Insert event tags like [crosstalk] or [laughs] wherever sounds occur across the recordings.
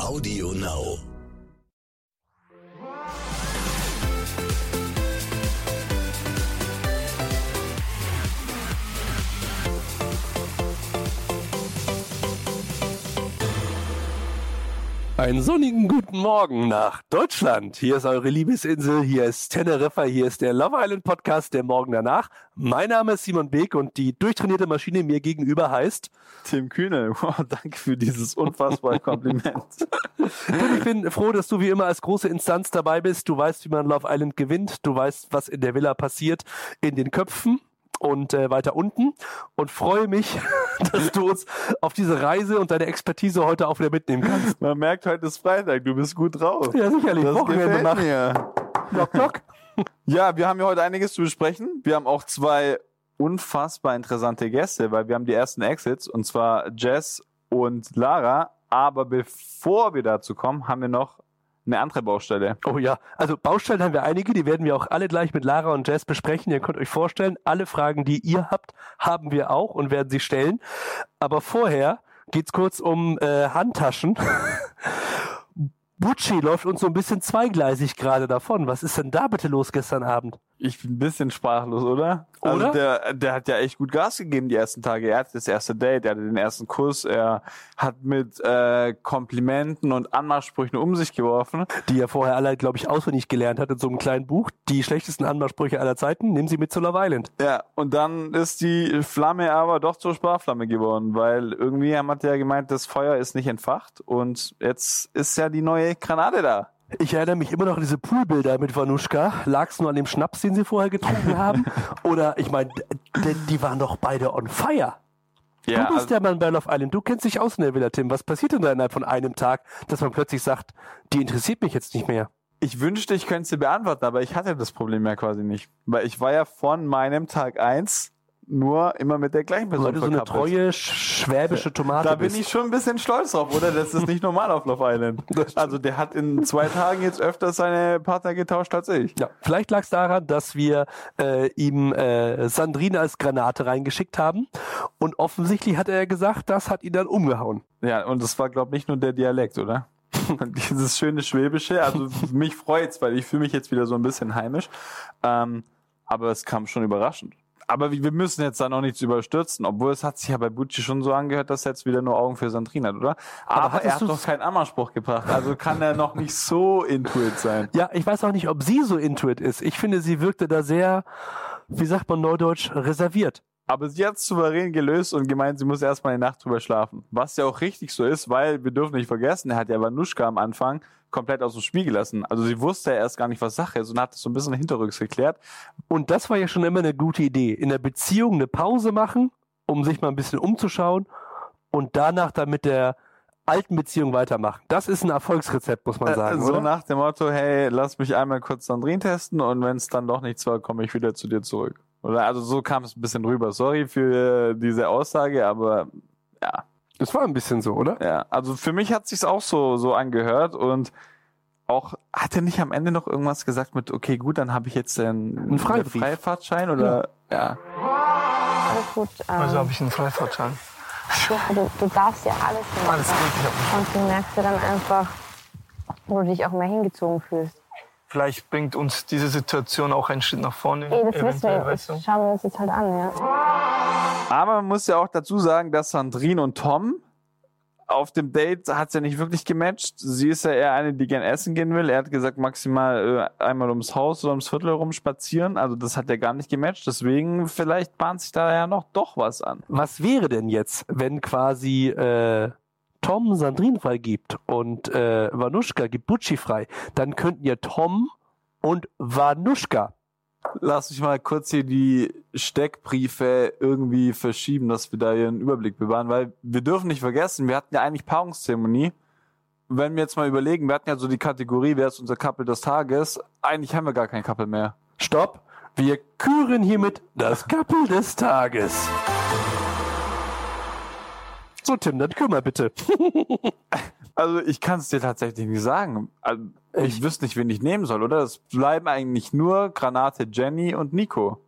Audio Now. Einen sonnigen guten Morgen nach Deutschland. Hier ist eure Liebesinsel, hier ist Teneriffa, hier ist der Love Island Podcast, der Morgen danach. Mein Name ist Simon Beek und die durchtrainierte Maschine mir gegenüber heißt Tim Kühne. Wow, danke für dieses unfassbare [laughs] Kompliment. Und ich bin froh, dass du wie immer als große Instanz dabei bist. Du weißt, wie man Love Island gewinnt. Du weißt, was in der Villa passiert, in den Köpfen und äh, weiter unten und freue mich, [laughs] dass du uns auf diese Reise und deine Expertise heute auch wieder mitnehmen kannst. Man merkt, heute ist Freitag, du bist gut drauf. Ja, sicherlich. Das Wochenende gefällt nach mir. Knock, knock. Ja, wir haben ja heute einiges zu besprechen. Wir haben auch zwei unfassbar interessante Gäste, weil wir haben die ersten Exits und zwar Jess und Lara. Aber bevor wir dazu kommen, haben wir noch eine andere Baustelle. Oh ja, also Baustellen haben wir einige, die werden wir auch alle gleich mit Lara und Jess besprechen. Ihr könnt euch vorstellen, alle Fragen, die ihr habt, haben wir auch und werden sie stellen. Aber vorher geht's kurz um äh, Handtaschen. [laughs] Bucci läuft uns so ein bisschen zweigleisig gerade davon. Was ist denn da bitte los gestern Abend? Ich bin ein bisschen sprachlos, oder? Also Oder? der, der hat ja echt gut Gas gegeben die ersten Tage. Er hatte das erste Date, er hatte den ersten Kuss, er hat mit äh, Komplimenten und Anmachsprüchen um sich geworfen. Die er vorher alle, glaube ich, auswendig gelernt hat in so einem kleinen Buch. Die schlechtesten Anmachsprüche aller Zeiten. Nehmen Sie mit zu Love Island. Ja, und dann ist die Flamme aber doch zur Sparflamme geworden, weil irgendwie hat er ja gemeint, das Feuer ist nicht entfacht und jetzt ist ja die neue Granate da. Ich erinnere mich immer noch an diese Poolbilder mit Vanuschka. Lag es nur an dem Schnaps, den sie vorher getrunken haben? [laughs] Oder, ich meine, die waren doch beide on fire. du bist also, der Mann bei Love Island. Du kennst dich aus in der Villa, Tim. Was passiert denn da innerhalb von einem Tag, dass man plötzlich sagt, die interessiert mich jetzt nicht mehr? ich wünschte, ich könnte sie beantworten, aber ich hatte das Problem ja quasi nicht. Weil ich war ja von meinem Tag eins nur immer mit der gleichen Person Weil du so eine treue sch- schwäbische Tomate Da bin ich schon ein bisschen stolz drauf, oder? Das ist nicht normal auf Love Island. [laughs] Also der hat in zwei Tagen jetzt öfter seine Partner getauscht als ich. Ja, vielleicht lag es daran, dass wir äh, ihm äh, Sandrine als Granate reingeschickt haben. Und offensichtlich hat er gesagt, das hat ihn dann umgehauen. Ja, und das war, glaube ich, nicht nur der Dialekt, oder? [laughs] Dieses schöne Schwäbische, also mich freut's, weil ich fühle mich jetzt wieder so ein bisschen heimisch. Ähm, aber es kam schon überraschend. Aber wir müssen jetzt da noch nichts überstürzen, obwohl es hat sich ja bei Bucci schon so angehört, dass er jetzt wieder nur Augen für Sandrine hat, oder? Aber, hattest er hat doch keinen Ammerspruch gebracht, also kann er noch nicht so intuit sein. Ja, ich weiß auch nicht, ob sie so intuit ist. Ich finde, sie wirkte da sehr, wie sagt man neudeutsch, reserviert. Aber sie hat souverän gelöst und gemeint, sie muss erstmal eine Nacht drüber schlafen. Was ja auch richtig so ist, weil wir dürfen nicht vergessen, er hat ja Vanuschka am Anfang komplett aus dem Spiel gelassen. Also sie wusste ja erst gar nicht, was Sache ist und hat das so ein bisschen hinterrücks geklärt. Und das war ja schon immer eine gute Idee. In der Beziehung eine Pause machen, um sich mal ein bisschen umzuschauen und danach dann mit der alten Beziehung weitermachen. Das ist ein Erfolgsrezept, muss man sagen. Äh, so oder? nach dem Motto, hey, lass mich einmal kurz Sandrine testen und wenn es dann doch nichts war, komme ich wieder zu dir zurück. Oder also so kam es ein bisschen rüber. Sorry für diese Aussage, aber ja, Das war ein bisschen so, oder? ja. Also für mich hat sich's auch so so angehört und auch hat er nicht am Ende noch irgendwas gesagt mit, okay, gut, dann habe ich jetzt einen, Einen Freibrief. Freifahrtschein oder ja. Alles gut. Ähm, Also habe ich einen Freifahrtschein. ja, du, du darfst ja alles machen. Alles gut, ich. Und du merkst ja dann einfach, wo du dich auch mehr hingezogen fühlst. Vielleicht bringt uns diese Situation auch einen Schritt nach vorne. Ey, das wissen eventuell, wir. weißt du? Das schauen wir uns jetzt halt an, ja. Aber man muss ja auch dazu sagen, dass Sandrine und Tom auf dem Date hat's ja nicht wirklich gematcht. Sie ist ja eher eine, die gern essen gehen will. Er hat gesagt, maximal äh, einmal ums Haus oder ums Viertel herum spazieren. Also das hat ja gar nicht gematcht. Deswegen vielleicht bahnt sich da ja noch doch was an. Was wäre denn jetzt, wenn quasi äh, Tom Sandrine freigibt und äh, Vanuschka gibt Bucci frei? Dann könnten ja Tom und Vanuschka Lass mich mal kurz hier die Steckbriefe irgendwie verschieben, dass wir da hier einen Überblick bewahren, weil wir dürfen nicht vergessen, wir hatten ja eigentlich Paarungszeremonie. Wenn wir jetzt mal überlegen, wir hatten ja so die Kategorie, wer ist unser Couple des Tages? Eigentlich haben wir gar kein Couple mehr. Stopp! Wir küren hiermit das Couple des Tages. So, Tim, dann kümmer bitte. [laughs] Also ich kann es dir tatsächlich nicht sagen. Also, ich wüsste nicht, wen ich nehmen soll, oder? Es bleiben eigentlich nur Granate Jenny und Nico.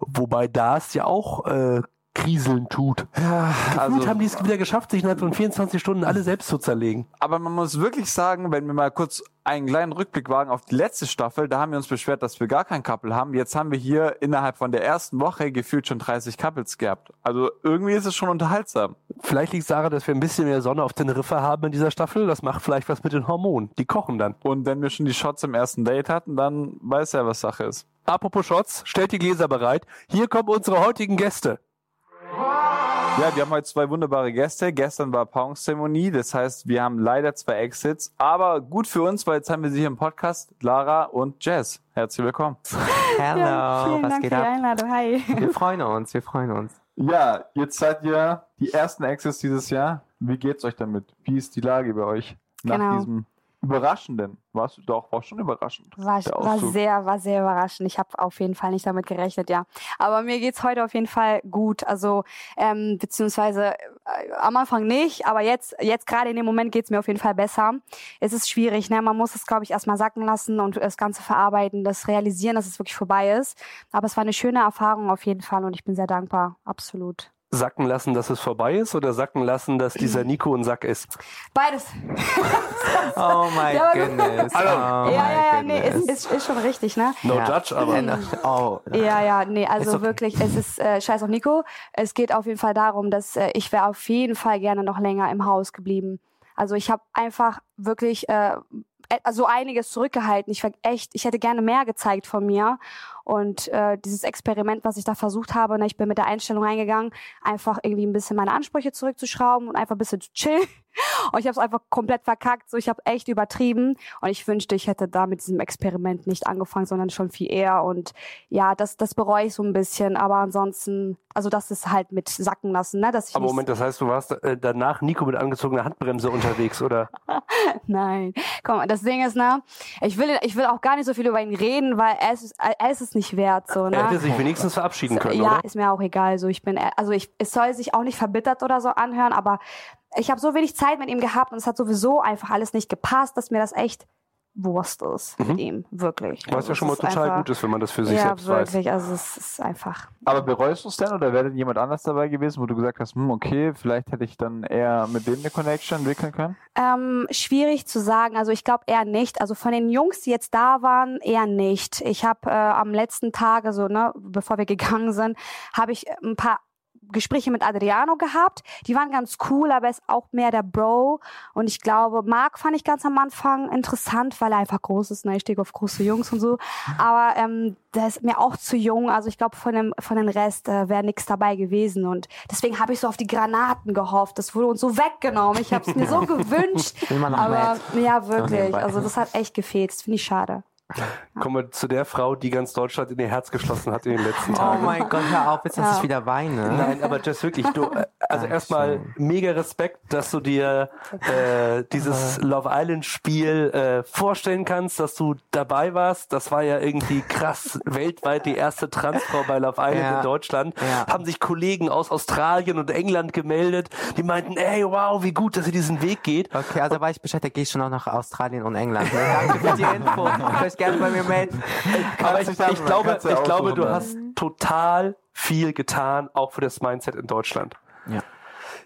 Wobei da es ja auch äh, kriseln tut. Ja, also, haben die es wieder geschafft, sich innerhalb von 24 Stunden alle selbst zu zerlegen. aber man muss wirklich sagen, wenn wir mal kurz einen kleinen Rückblick wagen auf die letzte Staffel, da haben wir uns beschwert, dass wir gar kein Couple haben. Jetzt haben wir hier innerhalb von der ersten Woche gefühlt schon 30 Couples gehabt. Also irgendwie ist es schon unterhaltsam. Vielleicht liegt es daran, dass wir ein bisschen mehr Sonne auf Teneriffa haben in dieser Staffel. Das macht vielleicht was mit den Hormonen. Die kochen dann. Und wenn wir schon die Shots im ersten Date hatten, dann weiß er, was Sache ist. Apropos Shots, stellt die Gläser bereit. Hier kommen unsere heutigen Gäste. Ja, wir haben heute zwei wunderbare Gäste. Gestern war Paarungszeremonie, das heißt, wir haben leider zwei Exits, aber gut für uns, weil jetzt haben wir sie hier im Podcast, Lara und Jazz. Herzlich willkommen. Hello, Ja, vielen was Dank geht für die ab? Einladung. Hi. Wir freuen uns, wir freuen uns. Ja, jetzt seid ihr die ersten Exits dieses Jahr. Wie geht's euch damit? Wie ist die Lage bei euch nach Genau. diesem überraschenden? Warst du doch, war schon überraschend. War, war sehr, war sehr überraschend. Ich habe auf jeden Fall nicht damit gerechnet, ja. Aber mir geht's heute auf jeden Fall gut. Also ähm, beziehungsweise äh, am Anfang nicht, aber jetzt, jetzt gerade in dem Moment geht's mir auf jeden Fall besser. Es ist schwierig, ne? Man muss es, glaube ich, erstmal sacken lassen und das Ganze verarbeiten, das realisieren, dass es wirklich vorbei ist. Aber es war eine schöne Erfahrung auf jeden Fall und ich bin sehr dankbar. Absolut. Sacken lassen, dass es vorbei ist oder sacken lassen, dass dieser Nico ein Sack ist? Beides. [laughs] Oh my goodness. Hallo. Oh ja, ja, ja, nee, goodness. ist, ist, ist schon richtig, ne? No Ja. judge, aber. [laughs] Oh, [laughs] Ja, ja, nee, also okay. wirklich, es ist äh, scheiß auf Nico. Es geht auf jeden Fall darum, dass äh, ich wäre auf jeden Fall gerne noch länger im Haus geblieben. Also ich habe einfach wirklich äh, e- also einiges zurückgehalten. Ich war echt, ich hätte gerne mehr gezeigt von mir. Und äh, dieses Experiment, was ich da versucht habe, ne, ich bin mit der Einstellung reingegangen, einfach irgendwie ein bisschen meine Ansprüche zurückzuschrauben und einfach ein bisschen zu chillen. [laughs] Und ich habe es einfach komplett verkackt. So, ich habe echt übertrieben. Und ich wünschte, ich hätte da mit diesem Experiment nicht angefangen, sondern schon viel eher. Und ja, das, das bereue ich so ein bisschen. Aber ansonsten, also das ist halt mit sacken lassen, ne? Dass ich Aber Moment, das heißt, du warst äh, danach Nico mit angezogener Handbremse unterwegs, oder? [laughs] Nein. Komm, das Ding ist, ne, ich will, ich will auch gar nicht so viel über ihn reden, weil er ist, er ist es nicht wert, so, ne? Er hätte sich wenigstens verabschieden können, ja, oder? ist mir auch egal. So, ich bin, also ich, es soll sich auch nicht verbittert oder so anhören, aber ich habe so wenig Zeit mit ihm gehabt und es hat sowieso einfach alles nicht gepasst, dass mir das echt Wurst ist mit ihm, wirklich. Was Also ja schon mal total einfach, gut ist, wenn man das für sich Ja, selbst weiß. wirklich. Also es ist einfach. Aber bereust du es denn oder wäre denn jemand anders dabei gewesen, wo du gesagt hast, hm, okay, vielleicht hätte ich dann eher mit dem eine Connection entwickeln können? Ähm, schwierig zu sagen. Also ich glaube eher nicht. Also von den Jungs, die jetzt da waren, eher nicht. Ich habe äh, am letzten Tag, also ne, bevor wir [laughs] gegangen sind, habe ich ein paar Gespräche mit Adriano gehabt. Die waren ganz cool, aber er ist auch mehr der Bro. Und ich glaube, Marc fand ich ganz am Anfang interessant, weil er einfach groß ist. Ne? Ich stehe auf große Jungs und so. Aber ähm, der ist mir auch zu jung. Also ich glaube, von dem, von dem Rest äh, wäre nichts dabei gewesen. Und deswegen habe ich so auf die Granaten gehofft. Das wurde uns so weggenommen. Ich habe es mir so [laughs] gewünscht. Aber ja, wirklich. Also das hat echt gefehlt. Das finde ich schade. Kommen wir zu der Frau, die ganz Deutschland in ihr Herz geschlossen hat in den letzten Oh Tagen. mein Gott, hör auf, jetzt dass Ja. ich wieder weine. Nein, aber Jess, wirklich, du, äh, also erstmal mega Respekt, dass du dir äh, dieses Love Island Spiel äh, vorstellen kannst, dass du dabei warst. Das war ja irgendwie krass, weltweit die erste Transfrau bei Love Island Ja. in Deutschland. Ja. Haben sich Kollegen aus Australien und England gemeldet, die meinten, ey, wow, wie gut, dass ihr diesen Weg geht. Okay, also weiß ich Bescheid, da gehe ich schon auch nach Australien und England. Ne? [laughs] Danke für die Info. Euch gerne bei mir melden. [laughs] Aber ich, dann- ich glaube, ich glaube, du hast total viel getan, auch für das Mindset in Deutschland. Ja.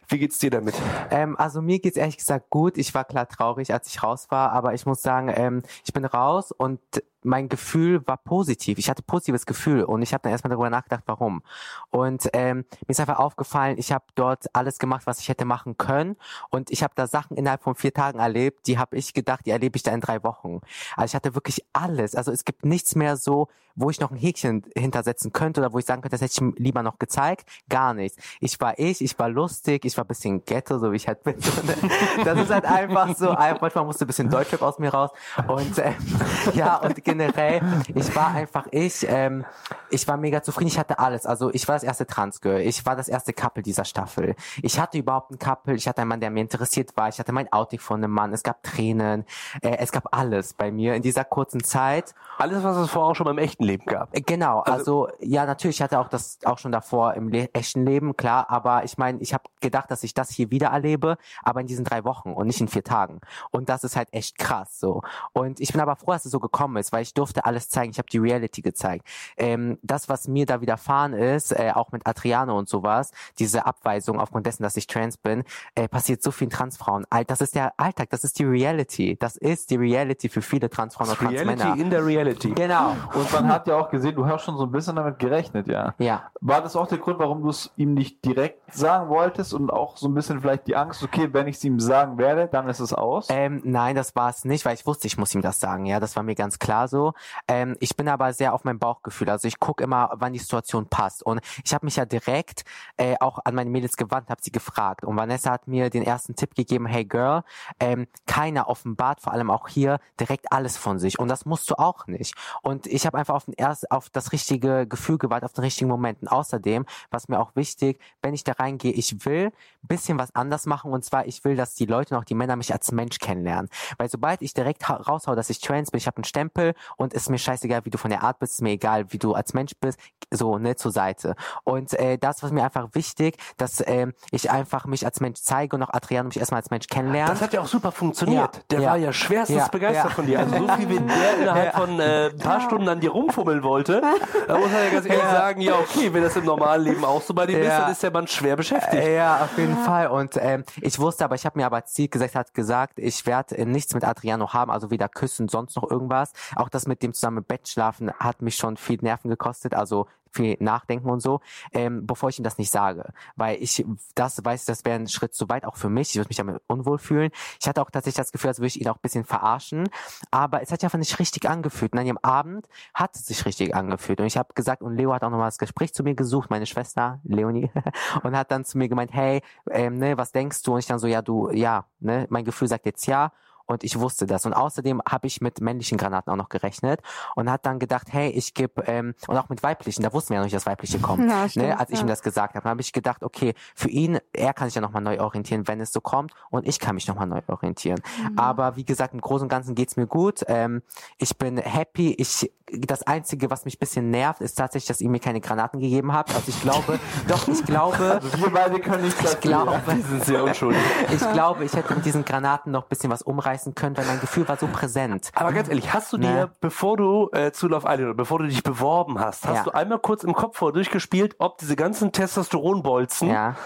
Wie geht's dir damit? Ähm, also mir geht's ehrlich gesagt gut. Ich war klar traurig, als ich raus war, aber ich muss sagen, ähm, ich bin raus und mein Gefühl war positiv. Ich hatte positives Gefühl und ich habe dann erstmal darüber nachgedacht, warum. Und ähm, mir ist einfach aufgefallen, ich habe dort alles gemacht, was ich hätte machen können und ich habe da Sachen innerhalb von vier Tagen erlebt, die habe ich gedacht, die erlebe ich da in drei Wochen. Also ich hatte wirklich alles. Also es gibt nichts mehr so, wo ich noch ein Häkchen hintersetzen könnte oder wo ich sagen könnte, das hätte ich lieber noch gezeigt. Gar nichts. Ich war ich, ich war lustig, ich war bisschen ghetto, so wie ich halt bin. [laughs] Das ist halt einfach so, manchmal musste ein bisschen Deutschrap aus mir raus. Und ähm, [laughs] ja, und generell, ich war einfach ich. Ähm, ich war mega zufrieden, ich hatte alles. Also ich war das erste Transgirl, ich war das erste Couple dieser Staffel. Ich hatte überhaupt ein Couple, ich hatte einen Mann, der mir interessiert war, ich hatte mein Outing von einem Mann, es gab Tränen, äh, es gab alles bei mir in dieser kurzen Zeit. Alles, was es vorher auch schon beim echten Leben gab. Äh, Genau, also, ja, natürlich ich hatte auch das auch schon davor im le echten Leben, klar, aber ich meine, ich habe gedacht, dass ich das hier wieder erlebe, aber in diesen drei Wochen und nicht in vier Tagen. Und das ist halt echt krass so. Und ich bin aber froh, dass es so gekommen ist, weil weil ich durfte alles zeigen. Ich habe die Reality gezeigt. Ähm, das, was mir da widerfahren ist, äh, auch mit Adriano und sowas, diese Abweisung aufgrund dessen, dass ich trans bin, äh, passiert so vielen Transfrauen. Das ist der Alltag, das ist die Reality. Das ist die Reality für viele Transfrauen und Transmänner. Reality in der Reality. Genau. Und man hat ja auch gesehen, du hast schon so ein bisschen damit gerechnet, ja. Ja. War das auch der Grund, warum du es ihm nicht direkt sagen wolltest und auch so ein bisschen vielleicht die Angst, okay, wenn ich es ihm sagen werde, dann ist es aus? Ähm, nein, das war es nicht, weil ich wusste, ich muss ihm das sagen. Ja, das war mir ganz klar so. Ähm, ich bin aber sehr auf mein Bauchgefühl. Also ich gucke immer, wann die Situation passt. Und ich habe mich ja direkt äh, auch an meine Mädels gewandt, habe sie gefragt. Und Vanessa hat mir den ersten Tipp gegeben: Hey Girl, ähm, keiner offenbart, vor allem auch hier, direkt alles von sich. Und das musst du auch nicht. Und ich habe einfach auf, den erst, auf das richtige Gefühl gewartet, auf den richtigen Moment. Und außerdem, was mir auch wichtig, wenn ich da reingehe, ich will bisschen was anders machen. Und zwar, ich will, dass die Leute und auch die Männer mich als Mensch kennenlernen. Weil sobald ich direkt ha- raushau, dass ich trans bin, ich habe einen Stempel und ist mir scheißegal, wie du von der Art bist, ist mir egal, wie du als Mensch bist, so, ne, zur Seite. Und äh, das war mir einfach wichtig, dass ähm, ich einfach mich als Mensch zeige und auch Adriano mich erstmal als Mensch kennenlernt. Das hat ja auch super funktioniert. Ja, der ja. war ja schwerstens Ja, begeistert ja. von dir. Also so viel wie der [laughs] innerhalb von äh, ein paar Stunden an dir rumfummeln wollte, da muss man ja ganz ehrlich sagen, ja okay, wenn das im normalen Leben auch so bei dir ist, Ja. dann ist der Mann schwer beschäftigt. Ja, auf jeden Fall. Und ähm, ich wusste aber, ich habe mir aber Ziel gesagt, hat gesagt, ich werde äh, nichts mit Adriano haben, also weder küssen, sonst noch irgendwas. Auch das mit dem zusammen Bett schlafen hat mich schon viel Nerven gekostet, also viel Nachdenken und so, ähm, bevor ich ihm das nicht sage. Weil ich das weiß, das wäre ein Schritt zu weit, auch für mich. Ich würde mich damit unwohl fühlen. Ich hatte auch tatsächlich das Gefühl, als würde ich ihn auch ein bisschen verarschen. Aber es hat sich einfach nicht richtig angefühlt. Und an dem Abend hat es sich richtig angefühlt. Und ich habe gesagt, und Leo hat auch nochmal das Gespräch zu mir gesucht, meine Schwester, Leonie, [laughs] und hat dann zu mir gemeint, hey, ähm, ne, was denkst du? Und ich dann so, ja, du, ja, ne, mein Gefühl sagt jetzt ja. Und ich wusste das. Und außerdem habe ich mit männlichen Granaten auch noch gerechnet und hat dann gedacht, hey, ich gebe, ähm, und auch mit weiblichen, da wussten wir ja noch nicht, dass weibliche kommen, [laughs] Ja, stimmt, ne, als ich ja. ihm das gesagt habe. Habe ich gedacht, okay, für ihn, er kann sich ja nochmal neu orientieren, wenn es so kommt und ich kann mich nochmal neu orientieren. Mhm. Aber wie gesagt, im Großen und Ganzen geht's mir gut. Ähm, ich bin happy. Ich, das Einzige, was mich ein bisschen nervt, ist tatsächlich, dass ihr mir keine Granaten gegeben habt. Also ich glaube, [laughs] doch, ich glaube, Also wir beide können nichts ich glaube, [laughs] sind sehr unschuldig. ich glaube, ich hätte mit diesen Granaten noch ein bisschen was umreißen können, weil mein Gefühl war so präsent. Aber ganz ehrlich, hast du dir, Ne. bevor du äh, zu Love Island, oder bevor du dich beworben hast, hast Ja. du einmal kurz im Kopf vor durchgespielt, ob diese ganzen Testosteronbolzen Ja,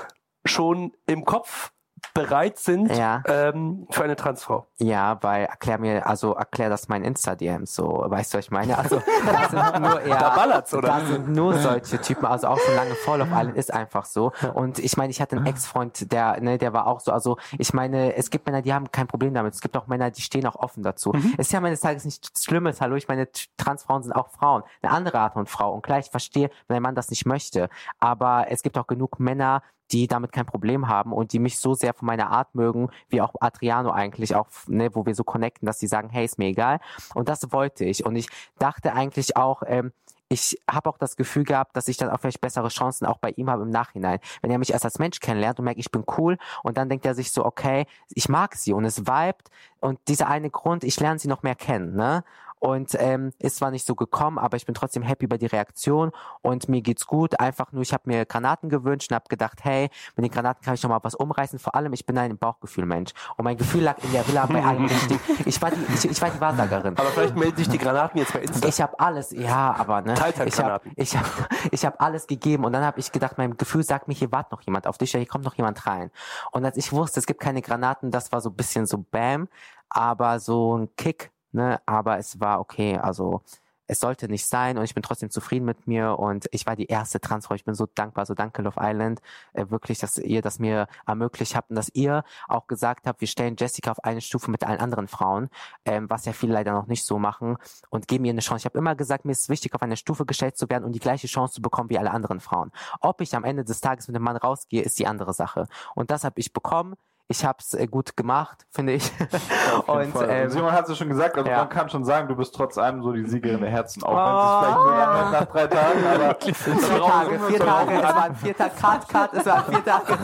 schon im Kopf bereit sind Ja. ähm, für eine Transfrau? ja, weil erklär mir, also erklär das mein Insta-DM so, weißt du, was ich meine? Also, das sind [laughs] nur eher, Da ballert's, oder? Das sind nur solche Typen, also auch schon lange vor Love Island ist einfach so. Und ich meine, ich hatte einen Ex-Freund, der, ne, der war auch so, also ich meine, es gibt Männer, die haben kein Problem damit. Es gibt auch Männer, die stehen auch offen dazu. Es ist ja meines Tages nichts Schlimmes, hallo, ich meine, Transfrauen sind auch Frauen. Eine andere Art von Frau. Und klar, ich verstehe, wenn ein Mann das nicht möchte. Aber es gibt auch genug Männer, die damit kein Problem haben und die mich so sehr von meiner Art mögen, wie auch Adriano eigentlich auch, ne, wo wir so connecten, dass die sagen, hey, ist mir egal. Und das wollte ich. Und ich dachte eigentlich auch, ähm, ich habe auch das Gefühl gehabt, dass ich dann auch vielleicht bessere Chancen auch bei ihm habe im Nachhinein. Wenn er mich erst als Mensch kennenlernt und merkt, ich bin cool und dann denkt er sich so, okay, ich mag sie und es vibet und dieser eine Grund, ich lerne sie noch mehr kennen, ne? Und ähm, ist zwar nicht so gekommen, aber ich bin trotzdem happy über die Reaktion und mir geht's gut. Einfach nur, ich habe mir Granaten gewünscht und habe gedacht, hey, mit den Granaten kann ich noch mal was umreißen. Vor allem, ich bin ein Bauchgefühlmensch und mein Gefühl lag in der Villa bei allem richtig. [laughs] Ich war die, ich, ich war die Wahrsagerin. Aber vielleicht melden sich die Granaten jetzt bei Insta. Ich habe alles, ja, aber ne, ich habe ich hab, [laughs] ich hab alles gegeben und dann habe ich gedacht, mein Gefühl sagt mir, hier wartet noch jemand auf dich, hier kommt noch jemand rein. Und als ich wusste, es gibt keine Granaten, das war so ein bisschen so Bam, aber so ein Kick, ne, aber es war okay, also es sollte nicht sein und ich bin trotzdem zufrieden mit mir und ich war die erste Transfrau. Ich bin so dankbar, so danke Love Island, äh, wirklich, dass ihr das mir ermöglicht habt und dass ihr auch gesagt habt, wir stellen Jessica auf eine Stufe mit allen anderen Frauen, ähm, was ja viele leider noch nicht so machen und geben ihr eine Chance. Ich habe immer gesagt, mir ist wichtig, auf eine Stufe gestellt zu werden und die gleiche Chance zu bekommen wie alle anderen Frauen. Ob ich am Ende des Tages mit dem Mann rausgehe, ist die andere Sache. Und das habe ich bekommen. Ich habe es äh, gut gemacht, finde ich. [laughs] [laughs] und ähm, Simon hat es schon gesagt, also ja. man kann schon sagen, du bist trotz allem so die Siegerin der Herzen, auch Oh, wenn es vielleicht nur ja. nach drei Tagen, aber [laughs] vier Tage, vier Tage, es waren vier Tage, Cut, Cut, es waren vier Tage.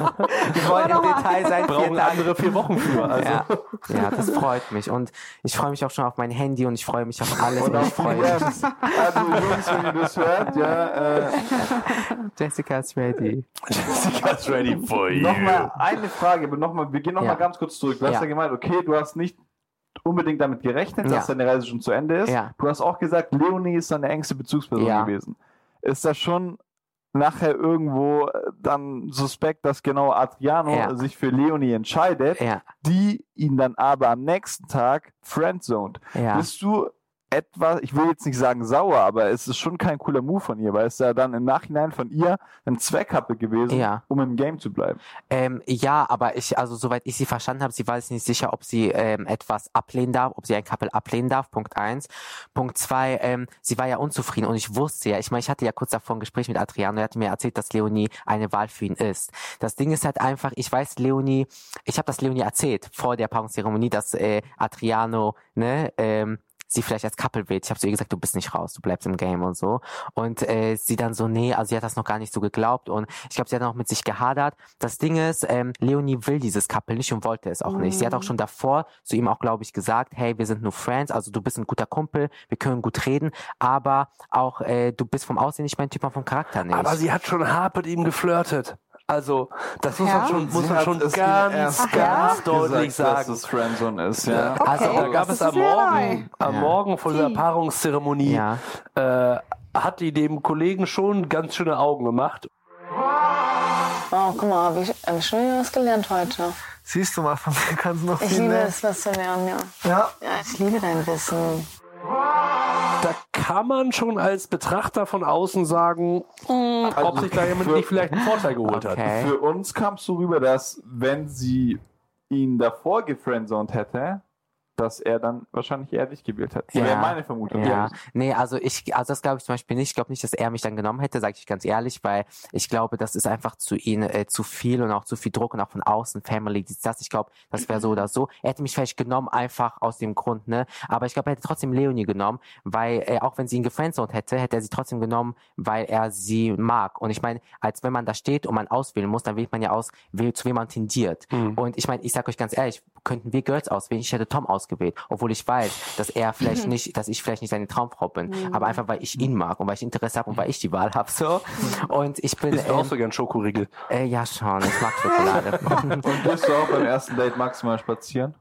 Wir wollen im Detail sein, vier brauchen Tage. andere vier Wochen für. Also. Ja, ja, das freut mich und ich freue mich auch schon auf mein Handy und ich freue mich auf alles und, und ich freue mich. Also Jungs, wenn ihr das hört, ja, äh, Jessica is ready. Jessica's ready for you. nochmal eine Frage, aber nochmal, wir gehen nochmal Ja. ganz kurz zurück. Du hast Ja. gemeint, okay, du hast nicht unbedingt damit gerechnet, dass seine Reise schon zu Ende ist. Du hast auch gesagt, Leonie ist seine engste Bezugsperson gewesen. Ist das schon nachher irgendwo äh, dann suspekt, dass genau Adriano Ja. sich für Leonie entscheidet, Ja, die ihn dann aber am nächsten Tag friendzoned. ja. Bist du etwas, ich will jetzt nicht sagen sauer, aber es ist schon kein cooler Move von ihr, weil es ja dann im Nachhinein von ihr ein Zweckhappe gewesen, Ja. um im Game zu bleiben. Ähm, ja, aber ich, also soweit ich sie verstanden habe, sie war sich nicht sicher, ob sie ähm, etwas ablehnen darf, ob sie ein Couple ablehnen darf. Punkt eins. Punkt zwei, ähm, sie war ja unzufrieden und ich wusste ja, ich meine, ich hatte ja kurz davor ein Gespräch mit Adriano, er hat mir erzählt, dass Leonie eine Wahl für ihn ist. Das Ding ist halt einfach, ich weiß, Leonie, ich habe das Leonie erzählt vor der Paarungszeremonie, dass äh, Adriano, ne, ähm, sie vielleicht als Couple wählt. Ich habe zu ihr gesagt, du bist nicht raus, du bleibst im Game und so. Und äh, sie dann so, nee, also sie hat das noch gar nicht so geglaubt und ich glaube, sie hat noch mit sich gehadert. Das Ding ist, ähm, Leonie will dieses Couple nicht und wollte es auch nicht. Sie hat auch schon davor zu ihm auch, glaube ich, gesagt, hey, wir sind nur Friends, also du bist ein guter Kumpel, wir können gut reden, aber auch äh, du bist vom Aussehen nicht mein Typ, und vom Charakter nicht. Aber sie hat schon hart mit ihm geflirtet. Also, das muss Ja? man schon, muss man schon ganz, ja? ganz deutlich gesagt, sagen. dass es Friendzone ist, ja. Also, Okay. Da gab es am Morgen, am Ja. Morgen von der. Paarungszeremonie, ja. äh, hat die dem Kollegen schon ganz schöne Augen gemacht. Oh, guck mal, hab ich hab schon wieder was gelernt heute. Siehst du mal, [laughs] von mir kannst du noch Ich viel liebe lernen. es, was zu lernen, ja. Ja, Ja, ich liebe dein Wissen. Kann man schon als Betrachter von außen sagen, hm, ob sich da jemand für- nicht vielleicht einen Vorteil geholt hat. Okay. Für uns kam es so rüber, dass wenn sie ihn davor gefriendzoned hätte, dass er dann wahrscheinlich eher dich gewählt hätte. Ja. Wäre meine Vermutung. Ja, gewesen. nee, also ich, also das glaube ich zum Beispiel nicht. Ich glaube nicht, dass er mich dann genommen hätte, sage ich ganz ehrlich, weil ich glaube, das ist einfach zu ihm äh, zu viel und auch zu viel Druck und auch von außen, Family, das. Ich glaube, das wäre so oder so. Er hätte mich vielleicht genommen, einfach aus dem Grund, ne? Aber ich glaube, er hätte trotzdem Leonie genommen, weil äh, auch wenn sie ihn gefriendzoned hätte, hätte er sie trotzdem genommen, weil er sie mag. Und ich meine, als wenn man da steht und man auswählen muss, dann wählt man ja aus, zu wem man tendiert. Und ich meine, ich sag euch ganz ehrlich, könnten wir Girls auswählen, ich hätte Tom ausgewählt, obwohl ich weiß, dass er vielleicht [laughs] nicht, dass ich vielleicht nicht seine Traumfrau bin, aber einfach weil ich ihn mag und weil ich Interesse habe und weil ich die Wahl habe so. Und ich bin Bist du auch ähm, so gern Schokoriegel? äh, ja schon, ich mag Schokolade [laughs] Und wirst du auch beim ersten Date maximal spazieren?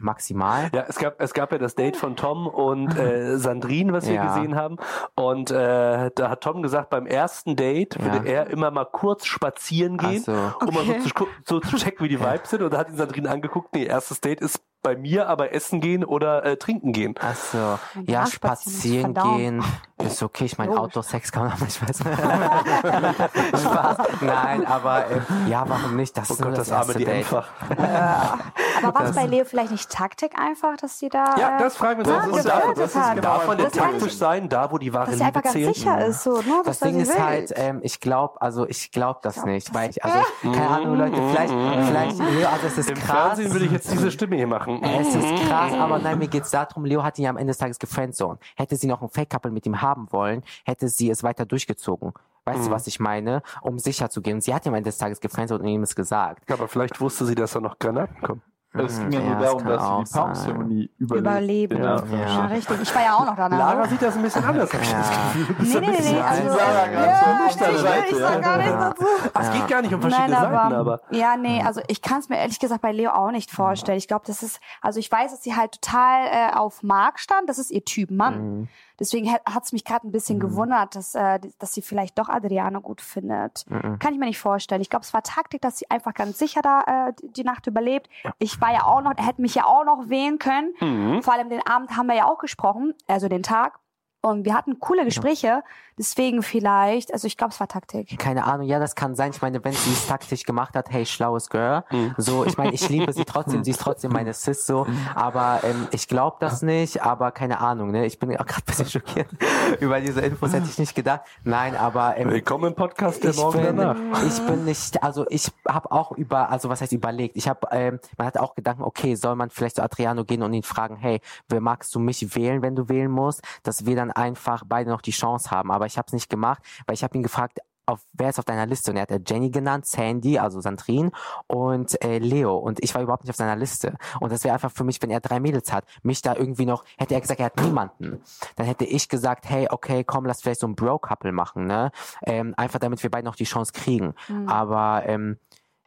maximal. Ja, es gab, es gab ja das Date von Tom und äh, [laughs] Sandrine, was wir Ja. gesehen haben. Und äh, da hat Tom gesagt, beim ersten Date würde Ja. er immer mal kurz spazieren gehen, so. um mal so zu, so zu checken, wie die Vibes sind. Und da hat ihn Sandrine angeguckt, nee, erstes Date ist bei mir, aber essen gehen oder äh, trinken gehen. Ach so. Ja, spazieren gehen ist okay. Ich meine. Outdoor-Sex kann man auch nicht weiß. [laughs] Spaß. Nein, aber ähm, ja, warum nicht? Das Oh ist nur Gott, das, das arme die Date. einfach. [laughs] Aber war es bei Leo vielleicht nicht Taktik einfach, dass sie da. Ja, äh, das fragen wir uns. Und geflirtet darf, das ist genau darf man denn Das taktisch sein, da wo die wahre Dass sie einfach Liebe ganz zählt? sicher ist, so, ne? Das Ding ist halt, ähm, ich glaube, also ich glaube das glaub, nicht, das- weil ich, also, keine Ahnung, Leute, vielleicht, [laughs] vielleicht, Leo, also es ist Im krass. Fernsehen würde ich jetzt diese Stimme hier machen. Es ist krass, aber nein, mir geht's darum, Leo hat ihn ja am Ende des Tages gefriendzoned. Hätte sie noch ein Fake-Couple mit ihm haben wollen, hätte sie es weiter durchgezogen. Weißt du, was ich meine? Um sicher zu gehen. Sie hat ihm am Ende des Tages gefriendzoned und ihm es gesagt. Aber vielleicht wusste sie, dass da noch Granaten kommen. Es ging ja Ja, nur das darum, dass sie die Paarungszeremonie überlebt. Überleben. Ja. Anführungsstrichen. richtig. Ich war ja auch noch da. ne? Lara sieht das ein bisschen anders. hab ich das Gefühl. Nee, nee, nee. Also, Sarah ja, nüchternen ich, Seite, ich ja. sag gar nichts dazu. Es geht gar nicht um verschiedene Nein, Seiten, aber, aber ja, nee, also ich kann es mir ehrlich gesagt bei Leo auch nicht vorstellen. Ich glaube, das ist, also ich weiß, dass sie halt total äh, auf Mark stand. Das ist ihr Typ Mann. Deswegen hat es mich gerade ein bisschen gewundert, dass, äh, dass sie vielleicht doch Adriano gut findet. Kann ich mir nicht vorstellen. Ich glaube, es war Taktik, dass sie einfach ganz sicher da äh, die- Nacht überlebt. Ich war ja auch noch, hätte mich ja auch noch wählen können. Mhm. Vor allem den Abend haben wir ja auch gesprochen, also den Tag. Und wir hatten coole Gespräche. Deswegen vielleicht, also ich glaube, es war Taktik. Keine Ahnung, ja, das kann sein. Ich meine, wenn sie es taktisch gemacht hat, hey, schlaues Girl. So, ich meine, ich liebe sie trotzdem, sie ist trotzdem meine Sis so. Aber ähm, ich glaube das nicht, aber keine Ahnung, ne? Ich bin auch gerade ein bisschen schockiert. [laughs] Über diese Infos hätte ich nicht gedacht. Nein, aber ähm, willkommen im Podcast der ich Morgen bin, danach. ich bin nicht, also ich habe auch über, also was heißt überlegt? Ich habe, ähm, man hat auch Gedanken, okay, soll man vielleicht zu Adriano gehen und ihn fragen, hey, wer magst du mich wählen, wenn du wählen musst, dass wir dann einfach beide noch die Chance haben. Aber ich habe es nicht gemacht, weil ich habe ihn gefragt, auf, wer ist auf deiner Liste? Und er hat Jenny genannt, Sandy, also Sandrine und äh, Leo. Und ich war überhaupt nicht auf seiner Liste. Und das wäre einfach für mich, wenn er drei Mädels hat, mich da irgendwie noch, hätte er gesagt, er hat niemanden. Dann hätte ich gesagt, hey, okay, komm, lass vielleicht so ein Bro-Couple machen, ne? Ähm, einfach damit wir beide noch die Chance kriegen. Aber ähm,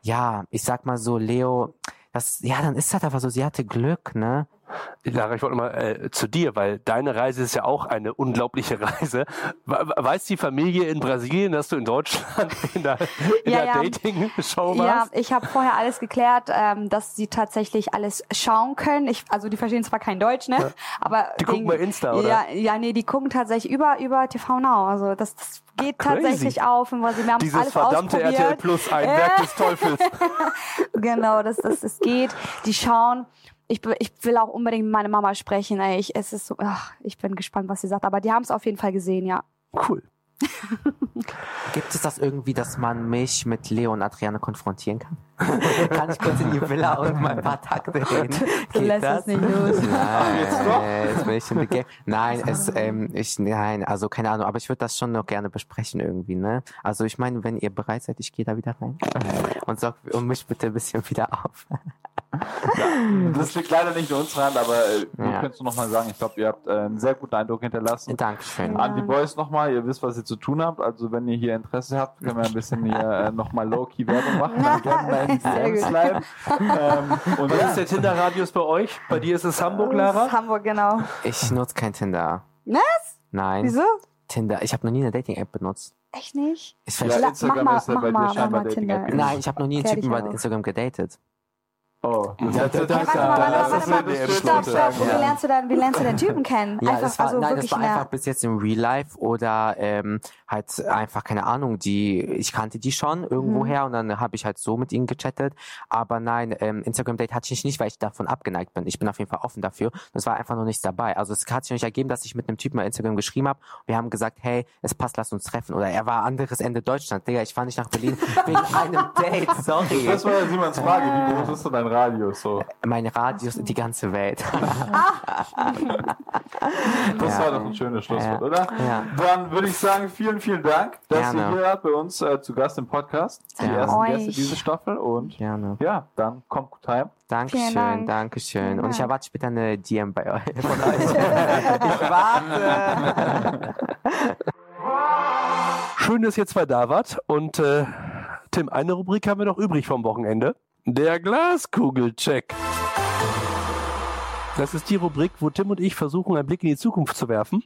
ja, ich sag mal so, Leo, das, ja, dann ist das einfach so, sie hatte Glück, ne? Lara, ich wollte mal äh, zu dir, weil deine Reise ist ja auch eine unglaubliche [laughs] Reise. We- Weiß die Familie in Brasilien, dass du in Deutschland [laughs] in der, in Ja, der ja. Dating-Show Ja, warst? ich habe vorher alles geklärt, ähm, dass sie tatsächlich alles schauen können. Ich, also die verstehen zwar kein Deutsch, ne? Aber Die gucken bei Insta, oder? Ja, ja, nee, die gucken tatsächlich über über TV Now. Also das, das geht Crazy. tatsächlich auf, und wir haben Dieses alles verdammte ausprobiert. RTL Plus, ein Werk des [laughs] Teufels. Genau, das, das, das geht. Die schauen. Ich, ich will auch unbedingt mit meiner Mama sprechen. Ey. Ich, es ist so, ach, ich bin gespannt, was sie sagt. Aber die haben es auf jeden Fall gesehen, ja. Cool. [laughs] Gibt es das irgendwie, dass man mich mit Leo und Adriane konfrontieren kann? [laughs] kann ich kurz in die Villa und mal ein paar Takte reden? [laughs] Du Geht lässt das? es nicht los. Nein, Jetzt doch? jetzt bin ich in the game. Nein, es, ähm, ich, nein, also keine Ahnung, aber ich würde das schon noch gerne besprechen irgendwie, ne? Also ich meine, wenn ihr bereit seid, ich gehe da wieder rein und sag um mich bitte ein bisschen wieder auf. [laughs] Das liegt leider nicht in unserer Hand, aber äh, du Ja. könntest noch mal sagen, ich glaube, ihr habt äh, einen sehr guten Eindruck hinterlassen. Dankeschön. An die Boys nochmal, ihr wisst, was ihr zu tun habt. Also wenn ihr hier Interesse habt, können wir ein bisschen hier äh, nochmal Low-Key Werbung machen. Dann [laughs] gerne mal in die Sehr DMs gut. bleiben. Ähm, [laughs] und Was ja, ist der Tinder-Radius bei euch? Bei dir ist es Hamburg, Lara? Hamburg, genau. Ich nutze kein Tinder. Was? Nein. Wieso? Tinder. Ich habe noch nie eine Dating-App benutzt. Echt nicht? Ich Ja, Instagram mach mal, ist ja mach bei dir mal, mach scheinbar mal Dating Tinder. App. Nein, ich habe noch nie einen Klär Typen auf. Instagram gedatet. Oh, das Ja, ja, da- das, das Stopp, stopp. Wie Ja. lernst du wie lernst du den Typen kennen? Ja, einfach, das war, also nein, das wirklich war eine- einfach bis jetzt im Real Life oder ähm, halt einfach, keine Ahnung, die, ich kannte die schon irgendwoher und dann habe ich halt so mit ihnen gechattet. Aber nein, ähm, Instagram-Date hatte ich nicht, weil ich davon abgeneigt bin. Ich bin auf jeden Fall offen dafür. Das war einfach noch nichts dabei. Also es hat sich noch nicht ergeben, dass ich mit einem Typen bei Instagram geschrieben habe. Wir haben gesagt, hey, es passt, lass uns treffen. Oder er war anderes Ende Deutschland. Digga, ich fahre nicht nach Berlin [laughs] wegen einem Date, sorry. Das war ja Simons Frage, wie groß ist denn dein Radius so? Mein Radius, die ganze Welt. [laughs] Das Ja. war doch ein schönes Schlusswort, Ja. oder? Ja. Dann würde ich sagen, vielen, vielen Dank, dass Gerne. ihr hier wart bei uns äh, zu Gast im Podcast. Die Ja. ersten Euch. Gäste diese Staffel und Gerne. ja, dann kommt gut heim. Dankeschön, Dank. Dankeschön. Vielen Und ich erwarte später eine DM bei euch. [laughs] Von euch. [laughs] ich warte. Schön, dass ihr zwei da wart. Und äh, Tim, eine Rubrik haben wir noch übrig vom Wochenende. Der Glaskugelcheck. Das ist die Rubrik, wo Tim und ich versuchen, einen Blick in die Zukunft zu werfen.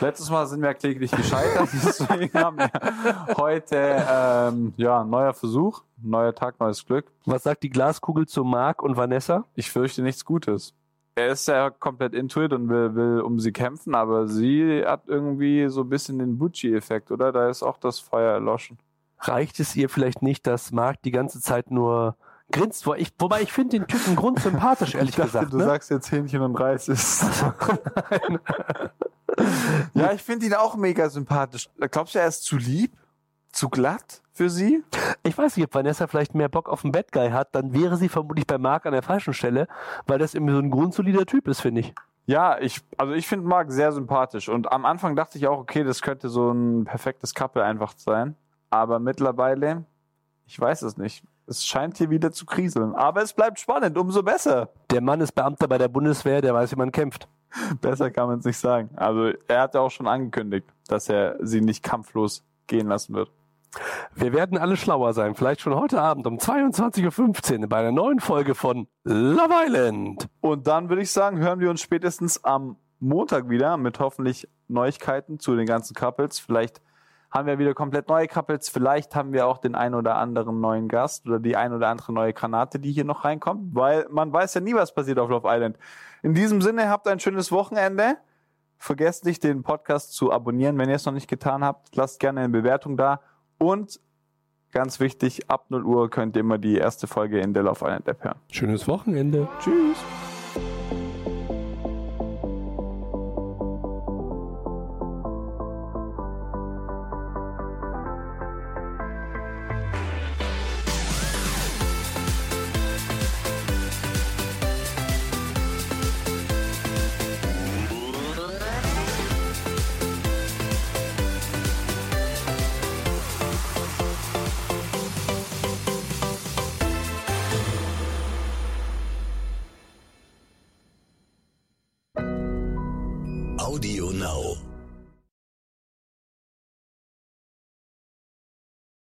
Letztes Mal sind wir kläglich gescheitert, [laughs] deswegen haben wir heute ähm, ja, neuer Versuch, neuer Tag, neues Glück. Was sagt die Glaskugel zu Marc und Vanessa? Ich fürchte nichts Gutes. Er ist ja komplett intuit und will, will um sie kämpfen, aber sie hat irgendwie so ein bisschen den Bucci-Effekt, oder? Da ist auch das Feuer erloschen. Reicht es ihr vielleicht nicht, dass Marc die ganze Zeit nur grinst? Wo ich, wobei ich finde den Typen grundsympathisch, ehrlich gesagt. du ne? sagst jetzt Hähnchen und Reis ist. [laughs] ja, ich finde ihn auch mega sympathisch. Glaubst du, er ist zu lieb? Zu glatt für sie? Ich weiß nicht, ob Vanessa vielleicht mehr Bock auf einen Bad Guy hat, dann wäre sie vermutlich bei Marc an der falschen Stelle, weil das irgendwie so ein grundsolider Typ ist, finde ich. Ja, ich, also ich finde Marc sehr sympathisch. Und am Anfang dachte ich auch, okay, das könnte so ein perfektes Couple einfach sein. Aber mittlerweile, ich weiß es nicht. Es scheint hier wieder zu kriseln. Aber es bleibt spannend, umso besser. Der Mann ist Beamter bei der Bundeswehr, der weiß, wie man kämpft. Besser kann man es nicht sagen. Also er hat ja auch schon angekündigt, dass er sie nicht kampflos gehen lassen wird. Wir werden alle schlauer sein, vielleicht schon heute Abend um 22.15 Uhr bei einer neuen Folge von Love Island. Und dann würde ich sagen, hören wir uns spätestens am Montag wieder mit hoffentlich Neuigkeiten zu den ganzen Couples. Vielleicht haben wir wieder komplett neue Couples. Vielleicht haben wir auch den ein oder anderen neuen Gast oder die ein oder andere neue Granate, die hier noch reinkommt, weil man weiß ja nie, was passiert auf Love Island. In diesem Sinne, habt ein schönes Wochenende. Vergesst nicht, den Podcast zu abonnieren, wenn ihr es noch nicht getan habt. Lasst gerne eine Bewertung da. Und ganz wichtig, ab 0 Uhr könnt ihr immer die erste Folge in der Love Island App hören. Schönes Wochenende. Tschüss.